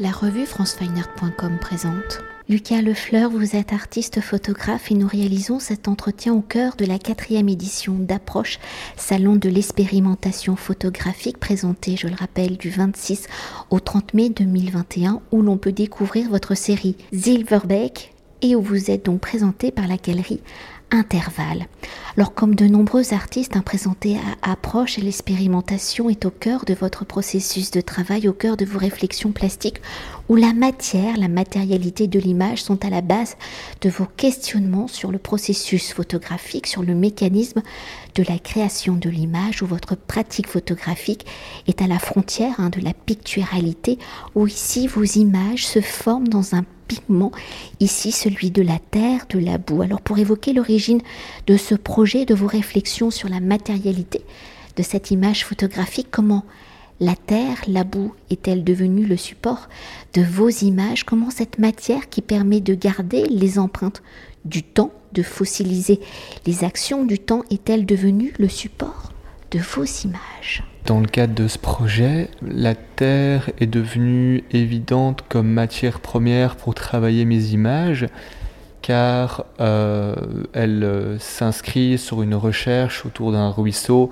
La revue francefineart.com présente. Lucas Lefleur, vous êtes artiste photographe et nous réalisons cet entretien au cœur de la quatrième édition d'Approche, salon de l'expérimentation photographique présenté, je le rappelle, du 26 au 30 mai 2021 où l'on peut découvrir votre série Silverbeck et où vous êtes donc présenté par la galerie intervalle. Alors comme de nombreux artistes hein, présentés à approche, l'expérimentation est au cœur de votre processus de travail, au cœur de vos réflexions plastiques, où la matière, la matérialité de l'image sont à la base de vos questionnements sur le processus photographique, sur le mécanisme de la création de l'image, où votre pratique photographique est à la frontière hein, de la picturalité, où ici vos images se forment dans un pigment, ici celui de la terre, de la boue. Alors pour évoquer l'origine de ce projet, de vos réflexions sur la matérialité de cette image photographique, comment la terre, la boue est-elle devenue le support de vos images? Comment cette matière qui permet de garder les empreintes du temps, de fossiliser les actions du temps, est-elle devenue le support de vos images? Dans le cadre de ce projet, la terre est devenue évidente comme matière première pour travailler mes images, car euh, elle euh, s'inscrit sur une recherche autour d'un ruisseau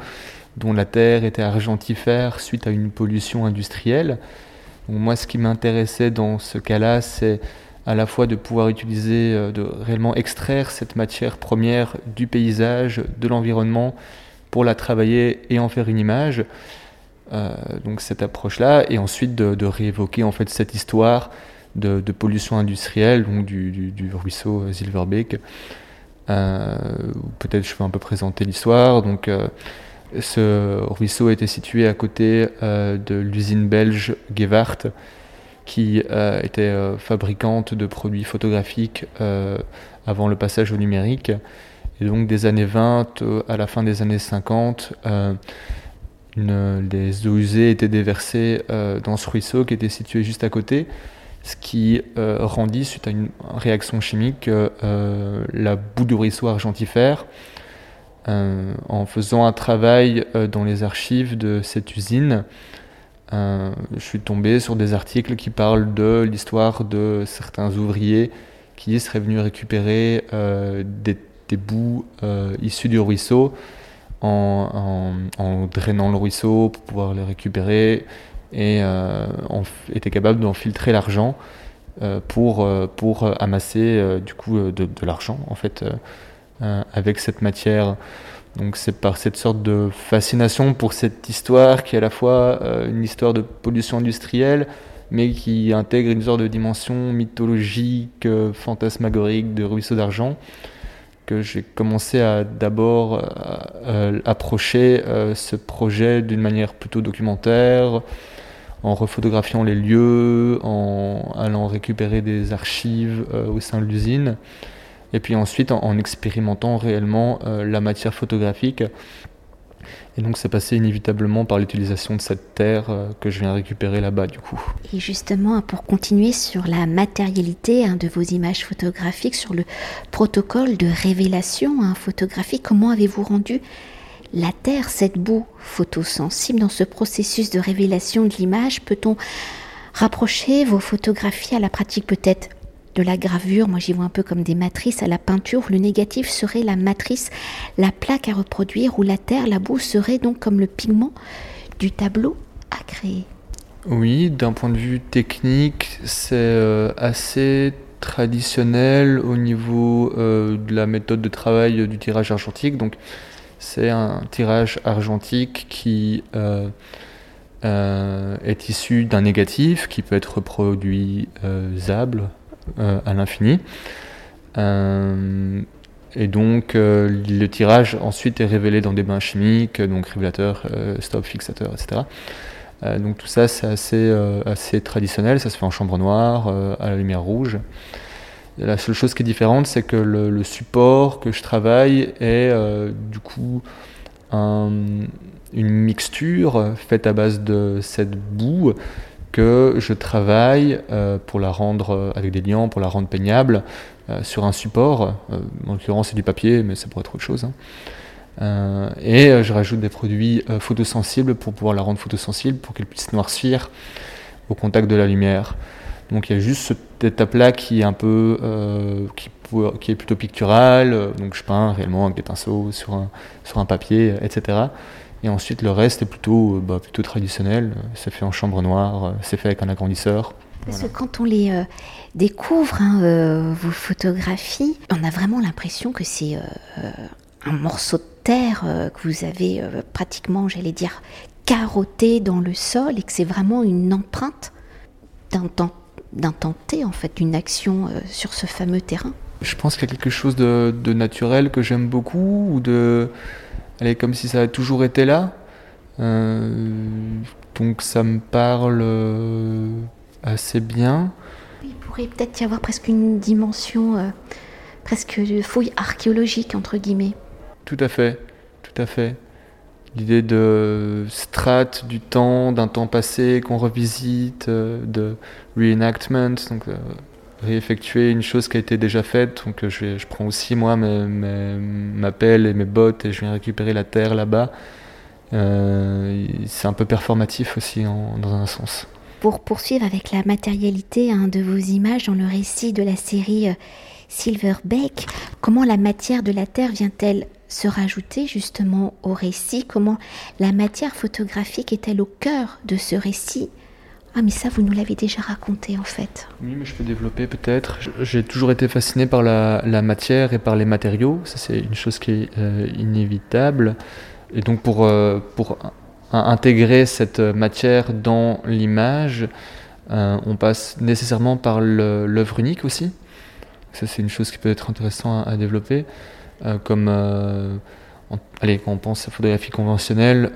dont la terre était argentifère suite à une pollution industrielle. moi, ce qui m'intéressait dans ce cas-là, c'est à la fois de pouvoir utiliser, euh, de réellement extraire cette matière première du paysage, de l'environnement, pour la travailler et en faire une image. Euh, donc cette approche-là, et ensuite de, réévoquer en fait cette histoire de, pollution industrielle, donc du, ruisseau Silverbeek. Euh, peut-être je vais un peu présenter l'histoire. Donc ce ruisseau était situé à côté de l'usine belge Gewart, qui était fabricante de produits photographiques avant le passage au numérique. Et donc des années 20 euh, à la fin des années 50, euh, les eaux usées étaient déversées euh, dans ce ruisseau qui était situé juste à côté, ce qui rendit, suite à une réaction chimique, la boue du ruisseau argentifère. En faisant un travail dans les archives de cette usine, je suis tombé sur des articles qui parlent de l'histoire de certains ouvriers qui seraient venus récupérer des bouts euh, issus du ruisseau en, drainant le ruisseau pour pouvoir les récupérer et euh, était capable d'en filtrer l'argent euh, pour, pour amasser du coup de, de l'argent en fait avec cette matière. Donc c'est par cette sorte de fascination pour cette histoire qui est à la fois une histoire de pollution industrielle, mais qui intègre une sorte de dimension mythologique, fantasmagorique de ruisseau d'argent, que j'ai commencé à d'abord euh, euh, approcher euh, ce projet d'une manière plutôt documentaire, en refotographiant les lieux, en allant récupérer des archives au sein de l'usine, et puis ensuite en expérimentant réellement la matière photographique et donc c'est passé inévitablement par l'utilisation de cette terre euh, que je viens récupérer là-bas du coup. Et justement, pour continuer sur la matérialité hein, de vos images photographiques, sur le protocole de révélation hein, photographique, comment avez-vous rendu la terre, cette boue photosensible? Dans ce processus de révélation de l'image Peut-on rapprocher vos photographies à la pratique peut-être de la gravure, moi j'y vois un peu comme des matrices à la peinture, le négatif serait la matrice, la plaque à reproduire, ou la terre, la boue serait donc comme le pigment du tableau à créer. Oui, d'un point de vue technique, c'est euh, assez traditionnel au niveau euh, de la méthode de travail du tirage argentique. Donc, c'est un tirage argentique qui euh, est issu d'un négatif qui peut être reproduisable à l'infini. Euh, et donc euh, le tirage ensuite est révélé dans des bains chimiques, donc révélateur, stop, fixateur, etc. donc tout ça c'est assez, assez traditionnel, ça se fait en chambre noire, à la lumière rouge. La seule chose qui est différente, c'est que le, support que je travaille est du coup une mixture faite à base de cette boue que je travaille euh, pour la rendre euh, avec des liants, pour la rendre peignable euh, sur un support. en l'occurrence, c'est du papier, mais ça pourrait être autre chose. Hein. et je rajoute des produits photosensibles pour pouvoir la rendre photosensible, pour qu'elle puisse noircir au contact de la lumière. Donc il y a juste cette étape-là qui est un peu, qui, est plutôt picturale. Donc je peins réellement avec des pinceaux sur un papier, etc. Et ensuite le reste est plutôt, bah, plutôt traditionnel. C'est fait en chambre noire, c'est fait avec un agrandisseur. Parce que quand on les euh, découvre, hein, euh, vos photographies, on a vraiment l'impression que c'est euh, un morceau de terre que vous avez pratiquement, j'allais dire, carotté dans le sol et que c'est vraiment une empreinte d'un tenté, en fait, d'une action sur ce fameux terrain. Je pense qu'il y a quelque chose de, de naturel que j'aime beaucoup, ou de. Elle est comme si ça avait toujours été là. donc ça me parle assez bien. Il pourrait peut-être y avoir presque une dimension euh, presque de fouille archéologique, entre guillemets. Tout à fait, tout à fait. L'idée de strate du temps, d'un temps passé qu'on revisite, euh, de reenactment, donc euh, réeffectuer une chose qui a été déjà faite. Donc je, je prends aussi moi mes, ma pelle et mes bottes et je viens récupérer la terre là-bas. c'est un peu performatif aussi dans un sens. Pour poursuivre avec la matérialité hein, de vos images dans le récit de la série euh, Silverback, comment la matière de la Terre vient-elle se rajouter justement au récit? Comment la matière photographique est-elle au cœur de ce récit? Ah mais ça, vous nous l'avez déjà raconté en fait. Oui, mais je peux développer peut-être. J'ai toujours été fasciné par la, matière et par les matériaux. Ça, c'est une chose qui est euh, inévitable. Et donc pour, euh, pour intégrer cette matière dans l'image, euh, on passe nécessairement par l'œuvre unique aussi. Ça, c'est une chose qui peut être intéressante à, développer. Euh, comme, euh, allez, quand on pense à la photographie conventionnelle,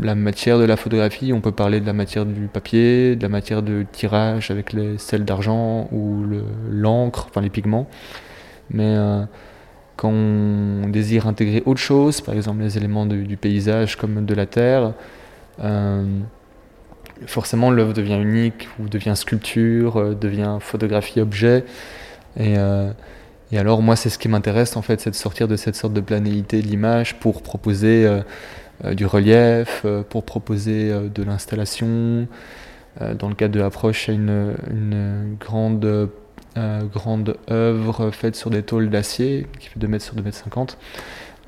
la matière de la photographie, on peut parler de la matière du papier, de la matière de tirage avec les sels d'argent ou l'encre, enfin les pigments. Mais quand on désire intégrer autre chose, par exemple les éléments du paysage comme de la terre, euh, forcément l'œuvre devient unique ou devient sculpture, euh, devient photographie objet. Et, euh, et alors moi c'est ce qui m'intéresse en fait, c'est de sortir de cette sorte de planéité de l'image pour proposer du relief, pour proposer de l'installation. dans le cadre de l'approche, il y a une, grande euh, grande œuvre faite sur des tôles d'acier qui fait 2 mètres sur 2 mètres 50.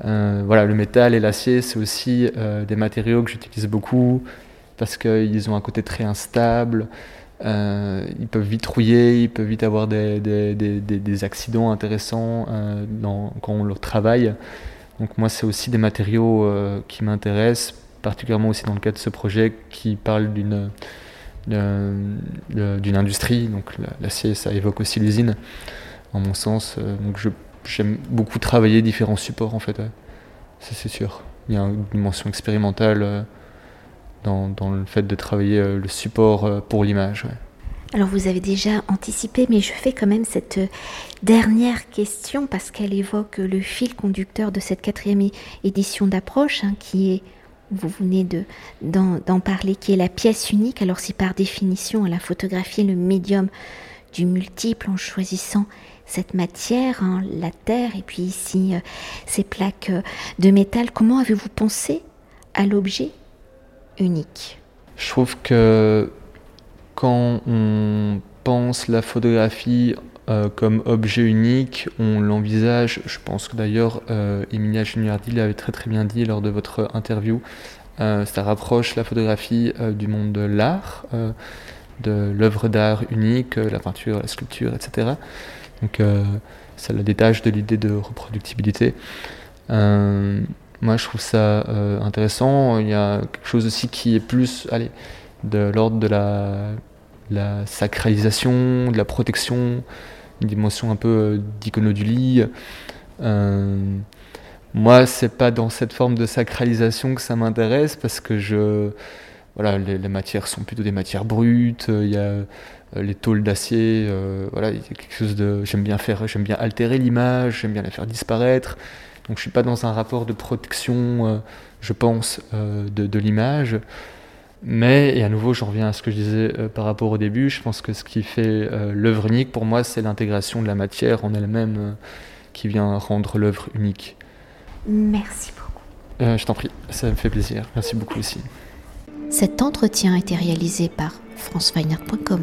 Euh, voilà, le métal et l'acier, c'est aussi euh, des matériaux que j'utilise beaucoup parce qu'ils ont un côté très instable. Ils peuvent vite rouiller, ils peuvent vite avoir des, accidents intéressants dans, quand on leur travaille. Donc moi, c'est aussi des matériaux qui m'intéressent, particulièrement aussi dans le cadre de ce projet qui parle d'une d'une industrie. Donc l'acier, ça évoque aussi l'usine, en mon sens. Euh, donc j'aime beaucoup travailler différents supports, en fait. Ça, c'est sûr. Il y a une dimension expérimentale euh, dans, le fait de travailler euh, le support pour l'image. Alors vous avez déjà anticipé, mais je fais quand même cette dernière question parce qu'elle évoque le fil conducteur de cette quatrième édition d'approche, hein, qui est vous venez de, d'en, parler, qui est la pièce unique. Alors si par définition la photographie est le médium du multiple en choisissant cette matière, hein, la terre, et puis ici euh, ces plaques euh, de métal, comment avez-vous pensé à l'objet unique Je trouve que quand on pense la photographie euh, comme objet unique, on l'envisage, je pense que d'ailleurs euh, Emilia Juniardi l'avait très très bien dit lors de votre interview, euh, ça rapproche la photographie du monde de l'art, de l'œuvre d'art unique, la peinture, la sculpture, etc. Donc ça la détache de l'idée de reproductibilité. Moi je trouve ça intéressant, il y a quelque chose aussi qui est plus allez, de l'ordre de la, sacralisation, de la protection, une dimension un peu euh, d'iconodulie. Euh, moi, c'est pas dans cette forme de sacralisation que ça m'intéresse parce que je, voilà, les, matières sont plutôt des matières brutes. Il y a euh, les tôles d'acier. voilà, il y a quelque chose de. J'aime bien faire, j'aime bien altérer l'image, j'aime bien la faire disparaître. Donc, je suis pas dans un rapport de protection, je pense, de, de l'image. Mais, et à nouveau, j'en reviens à ce que je disais euh, par rapport au début, je pense que ce qui fait euh, l'œuvre unique, pour moi, c'est l'intégration de la matière en elle-même euh, qui vient rendre l'œuvre unique. Merci beaucoup. je t'en prie, ça me fait plaisir. Merci beaucoup aussi. Cet entretien a été réalisé par franceweiner.com.